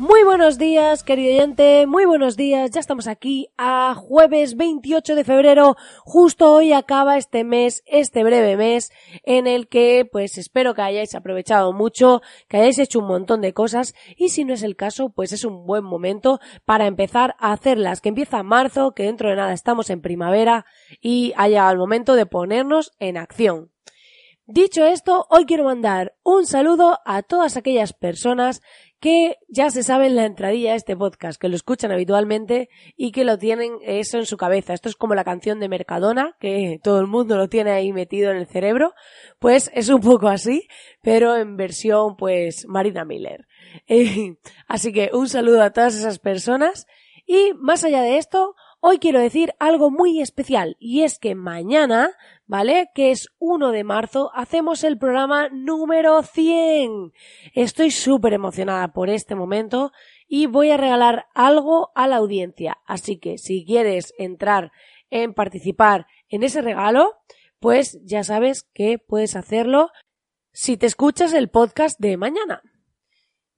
Muy buenos días, querido oyente, muy buenos días. Ya estamos aquí a jueves 28 de febrero. Justo hoy acaba este mes, este breve mes, en el que pues espero que hayáis aprovechado mucho, que hayáis hecho un montón de cosas y si no es el caso, pues es un buen momento para empezar a hacerlas, que empieza marzo, que dentro de nada estamos en primavera y ha llegado el momento de ponernos en acción. Dicho esto, hoy quiero mandar un saludo a todas aquellas personas que ya se saben la entradilla de este podcast, que lo escuchan habitualmente y que lo tienen eso en su cabeza. Esto es como la canción de Mercadona, que todo el mundo lo tiene ahí metido en el cerebro. Pues es un poco así, pero en versión pues Marina Miller. Eh, así que un saludo a todas esas personas y más allá de esto, hoy quiero decir algo muy especial y es que mañana ¿vale? Que es 1 de marzo, hacemos el programa número 100. Estoy súper emocionada por este momento y voy a regalar algo a la audiencia. Así que si quieres entrar en participar en ese regalo, pues ya sabes que puedes hacerlo si te escuchas el podcast de mañana.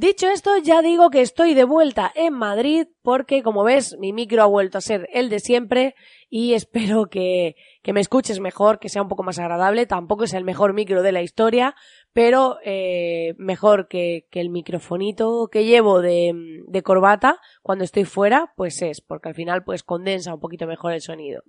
Dicho esto, ya digo que estoy de vuelta en Madrid porque, como ves, mi micro ha vuelto a ser el de siempre y espero que, que me escuches mejor, que sea un poco más agradable. Tampoco es el mejor micro de la historia, pero eh, mejor que, que, el microfonito que llevo de, de corbata cuando estoy fuera, pues es, porque al final pues condensa un poquito mejor el sonido.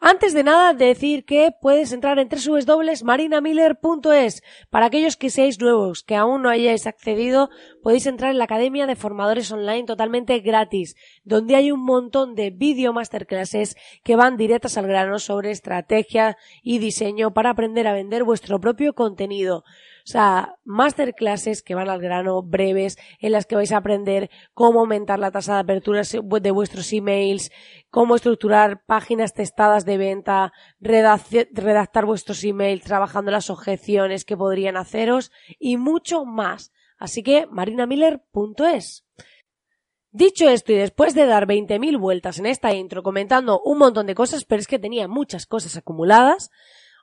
Antes de nada, decir que puedes entrar en www.marinamiller.es. Para aquellos que seáis nuevos, que aún no hayáis accedido, podéis entrar en la Academia de Formadores Online totalmente gratis, donde hay un montón de video masterclasses que van directas al grano sobre estrategia y diseño para aprender a vender vuestro propio contenido. O sea, masterclasses que van al grano, breves, en las que vais a aprender cómo aumentar la tasa de apertura de vuestros emails, cómo estructurar páginas testadas de venta, redactar vuestros emails, trabajando las objeciones que podrían haceros y mucho más. Así que marinamiller.es. Dicho esto y después de dar 20.000 vueltas en esta intro comentando un montón de cosas, pero es que tenía muchas cosas acumuladas,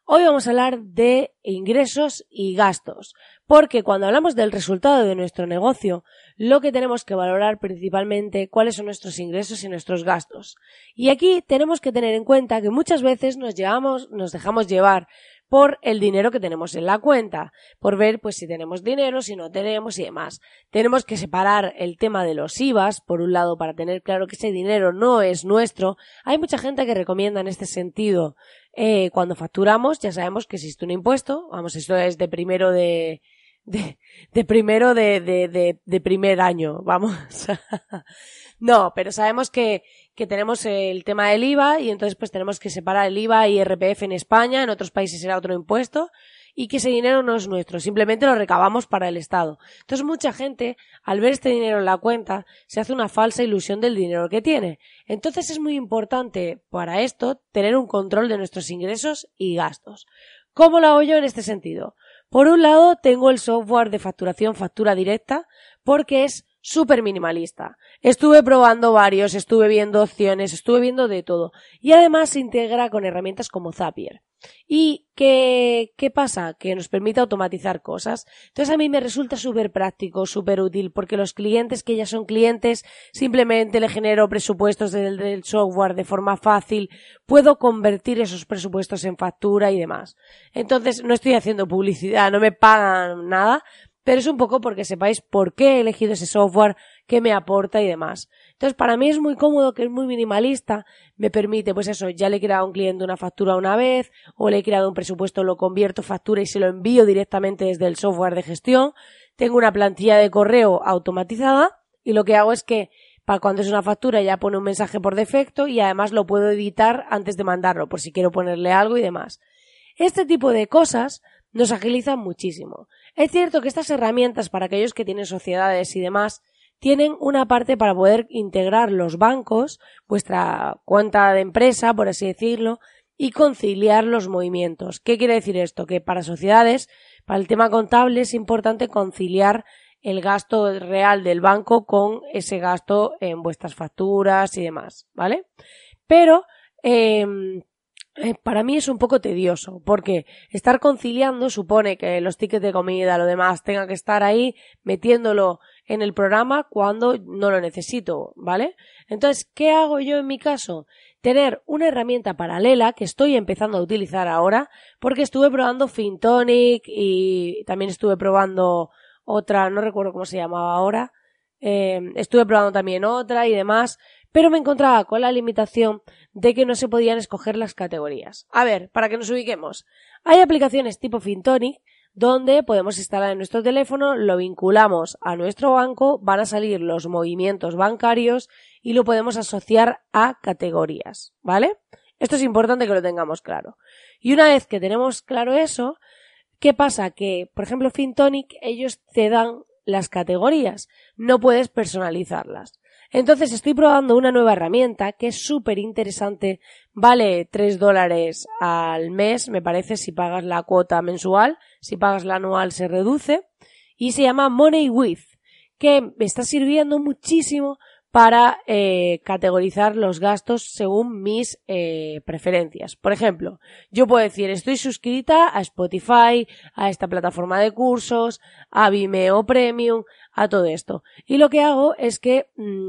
Hoy vamos a hablar de ingresos y gastos, porque cuando hablamos del resultado de nuestro negocio, lo que tenemos que valorar principalmente cuáles son nuestros ingresos y nuestros gastos. Y aquí tenemos que tener en cuenta que muchas veces nos llevamos, nos dejamos llevar por el dinero que tenemos en la cuenta, por ver pues si tenemos dinero, si no tenemos y demás. Tenemos que separar el tema de los IVAs, por un lado, para tener claro que ese dinero no es nuestro. Hay mucha gente que recomienda en este sentido, eh, cuando facturamos, ya sabemos que existe un impuesto, vamos, esto es de primero de, de, de primero de, de, de, primer año, vamos. no, pero sabemos que, que tenemos el tema del IVA y entonces pues tenemos que separar el IVA y RPF en España, en otros países será otro impuesto y que ese dinero no es nuestro, simplemente lo recabamos para el Estado. Entonces mucha gente, al ver este dinero en la cuenta, se hace una falsa ilusión del dinero que tiene. Entonces es muy importante para esto tener un control de nuestros ingresos y gastos. ¿Cómo lo hago yo en este sentido? Por un lado, tengo el software de facturación factura directa porque es súper minimalista. Estuve probando varios, estuve viendo opciones, estuve viendo de todo. Y además se integra con herramientas como Zapier. ¿Y qué, qué pasa? Que nos permite automatizar cosas. Entonces a mí me resulta súper práctico, súper útil, porque los clientes que ya son clientes, simplemente le genero presupuestos del, del software de forma fácil, puedo convertir esos presupuestos en factura y demás. Entonces no estoy haciendo publicidad, no me pagan nada, pero es un poco porque sepáis por qué he elegido ese software, qué me aporta y demás. Entonces, para mí es muy cómodo, que es muy minimalista, me permite, pues eso, ya le he creado a un cliente una factura una vez, o le he creado un presupuesto, lo convierto factura y se lo envío directamente desde el software de gestión. Tengo una plantilla de correo automatizada, y lo que hago es que para cuando es una factura ya pone un mensaje por defecto y además lo puedo editar antes de mandarlo, por si quiero ponerle algo y demás. Este tipo de cosas nos agilizan muchísimo. Es cierto que estas herramientas para aquellos que tienen sociedades y demás tienen una parte para poder integrar los bancos, vuestra cuenta de empresa, por así decirlo, y conciliar los movimientos. ¿Qué quiere decir esto? Que para sociedades, para el tema contable, es importante conciliar el gasto real del banco con ese gasto en vuestras facturas y demás, ¿vale? Pero em, eh, para mí es un poco tedioso, porque estar conciliando supone que los tickets de comida, lo demás, tenga que estar ahí metiéndolo en el programa cuando no lo necesito, ¿vale? Entonces, ¿qué hago yo en mi caso? Tener una herramienta paralela que estoy empezando a utilizar ahora, porque estuve probando FinTonic y también estuve probando otra, no recuerdo cómo se llamaba ahora, eh, estuve probando también otra y demás, pero me encontraba con la limitación de que no se podían escoger las categorías. A ver, para que nos ubiquemos, hay aplicaciones tipo FinTonic donde podemos instalar en nuestro teléfono, lo vinculamos a nuestro banco, van a salir los movimientos bancarios y lo podemos asociar a categorías, ¿vale? Esto es importante que lo tengamos claro. Y una vez que tenemos claro eso, ¿Qué pasa? Que, por ejemplo, FinTonic, ellos te dan las categorías, no puedes personalizarlas. Entonces estoy probando una nueva herramienta que es súper interesante, vale 3 dólares al mes, me parece, si pagas la cuota mensual, si pagas la anual se reduce, y se llama Money With, que me está sirviendo muchísimo para eh, categorizar los gastos según mis eh, preferencias. Por ejemplo, yo puedo decir estoy suscrita a Spotify, a esta plataforma de cursos, a Vimeo Premium, a todo esto. Y lo que hago es que mmm,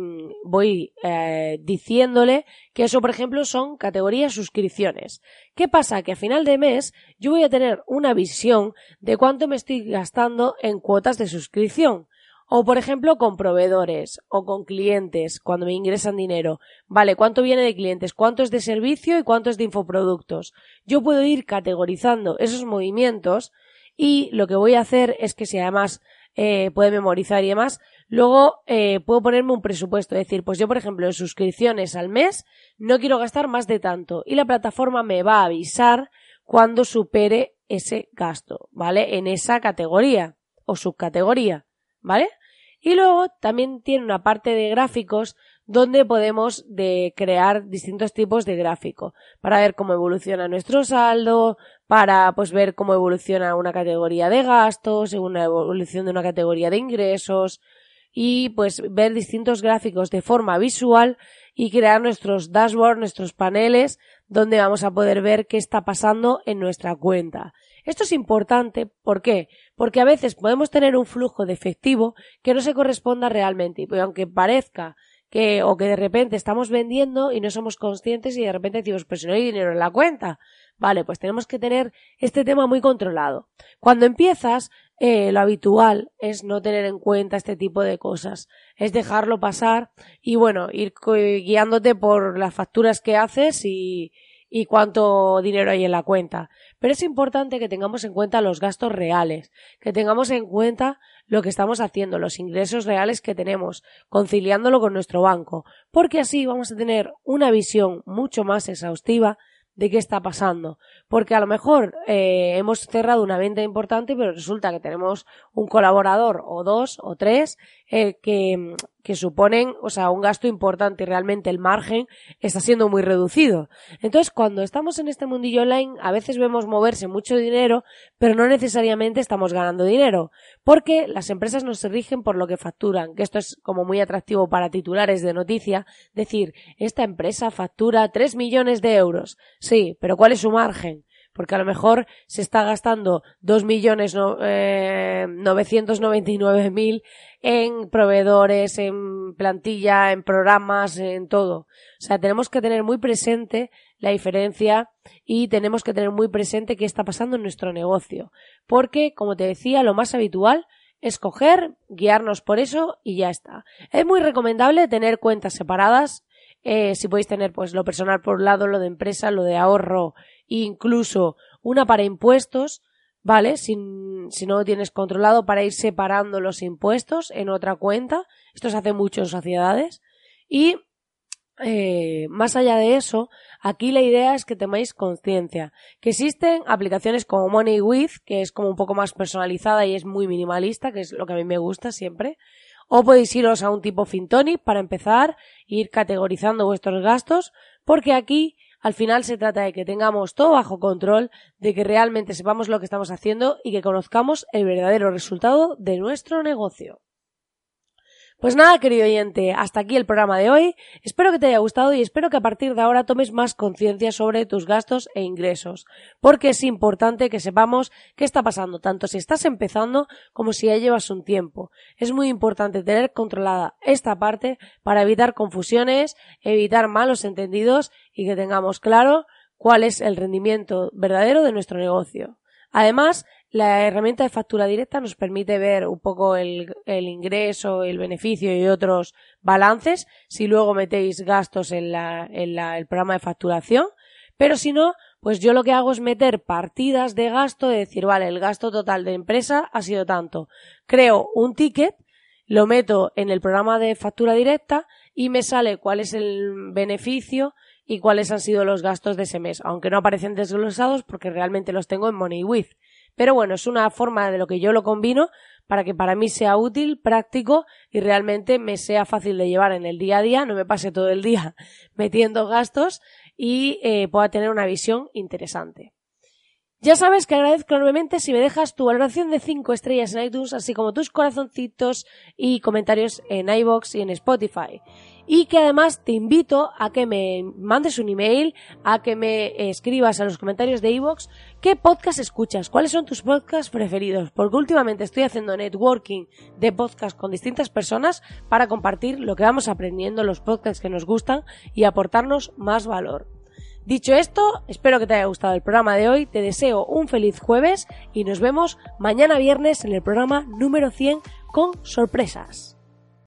voy eh, diciéndole que eso, por ejemplo, son categorías suscripciones. ¿Qué pasa? Que a final de mes yo voy a tener una visión de cuánto me estoy gastando en cuotas de suscripción. O, por ejemplo, con proveedores o con clientes cuando me ingresan dinero. Vale, ¿cuánto viene de clientes? ¿Cuánto es de servicio y cuánto es de infoproductos? Yo puedo ir categorizando esos movimientos y lo que voy a hacer es que si además eh, puede memorizar y demás, luego eh, puedo ponerme un presupuesto. Es decir, pues yo, por ejemplo, en suscripciones al mes no quiero gastar más de tanto y la plataforma me va a avisar cuando supere ese gasto, ¿vale? En esa categoría o subcategoría. ¿vale? Y luego también tiene una parte de gráficos donde podemos de crear distintos tipos de gráfico para ver cómo evoluciona nuestro saldo, para pues ver cómo evoluciona una categoría de gastos, una evolución de una categoría de ingresos y pues ver distintos gráficos de forma visual y crear nuestros dashboards, nuestros paneles donde vamos a poder ver qué está pasando en nuestra cuenta. Esto es importante, ¿por qué? Porque a veces podemos tener un flujo de efectivo que no se corresponda realmente, y aunque parezca que, o que de repente estamos vendiendo y no somos conscientes y de repente decimos, pues si no hay dinero en la cuenta. Vale, pues tenemos que tener este tema muy controlado. Cuando empiezas, eh, lo habitual es no tener en cuenta este tipo de cosas, es dejarlo pasar y bueno, ir guiándote por las facturas que haces y, y cuánto dinero hay en la cuenta. Pero es importante que tengamos en cuenta los gastos reales, que tengamos en cuenta lo que estamos haciendo, los ingresos reales que tenemos, conciliándolo con nuestro banco, porque así vamos a tener una visión mucho más exhaustiva de qué está pasando. Porque a lo mejor eh, hemos cerrado una venta importante, pero resulta que tenemos un colaborador o dos o tres eh, que, que suponen, o sea, un gasto importante y realmente el margen está siendo muy reducido. Entonces, cuando estamos en este mundillo online, a veces vemos moverse mucho dinero, pero no necesariamente estamos ganando dinero, porque las empresas no se rigen por lo que facturan, que esto es como muy atractivo para titulares de noticia, decir, esta empresa factura 3 millones de euros. Sí, pero ¿cuál es su margen? Porque a lo mejor se está gastando dos millones no, eh, mil en proveedores, en plantilla, en programas, en todo. O sea, tenemos que tener muy presente la diferencia y tenemos que tener muy presente qué está pasando en nuestro negocio. Porque, como te decía, lo más habitual es coger, guiarnos por eso y ya está. Es muy recomendable tener cuentas separadas. Eh, si podéis tener pues lo personal por un lado, lo de empresa, lo de ahorro incluso una para impuestos, ¿vale? Si, no lo tienes controlado para ir separando los impuestos en otra cuenta. Esto se hace mucho en sociedades. Y eh, más allá de eso, aquí la idea es que temáis conciencia. Que existen aplicaciones como Money With, que es como un poco más personalizada y es muy minimalista, que es lo que a mí me gusta siempre. o podéis iros a un tipo Fintonic para empezar, ir categorizando vuestros gastos, porque aquí al final se trata de que tengamos todo bajo control, de que realmente sepamos lo que estamos haciendo y que conozcamos el verdadero resultado de nuestro negocio. Pues nada, querido oyente, hasta aquí el programa de hoy. Espero que te haya gustado y espero que a partir de ahora tomes más conciencia sobre tus gastos e ingresos, porque es importante que sepamos qué está pasando, tanto si estás empezando como si ya llevas un tiempo. Es muy importante tener controlada esta parte para evitar confusiones, evitar malos entendidos y que tengamos claro cuál es el rendimiento verdadero de nuestro negocio. Además, la herramienta de factura directa nos permite ver un poco el, ingreso, el beneficio y otros balances si luego metéis gastos en, la, en el programa de facturación. Pero si no, pues yo lo que hago es meter partidas de gasto, de decir, vale, el gasto total de empresa ha sido tanto. Creo un ticket, lo meto en el programa de factura directa y me sale cuál es el beneficio y cuáles han sido los gastos de ese mes, aunque no aparecen desglosados porque realmente los tengo en MoneyWith. Pero bueno, es una forma de lo que yo lo combino para que para mí sea útil, práctico y realmente me sea fácil de llevar en el día a día, no me pase todo el día metiendo gastos y eh, pueda tener una visión interesante. Ya sabes que agradezco enormemente si me dejas tu valoración de 5 estrellas en iTunes, así como tus corazoncitos y comentarios en iBox y en Spotify. Y que además te invito a que me mandes un email, a que me escribas en los comentarios de iVoox. Qué podcast escuchas, cuáles son tus podcasts preferidos, porque últimamente estoy haciendo networking de podcast con distintas personas para compartir lo que vamos aprendiendo, los podcasts que nos gustan y aportarnos más valor. Dicho esto, espero que te haya gustado el programa de hoy, te deseo un feliz jueves y nos vemos mañana viernes en el programa número 100 con sorpresas.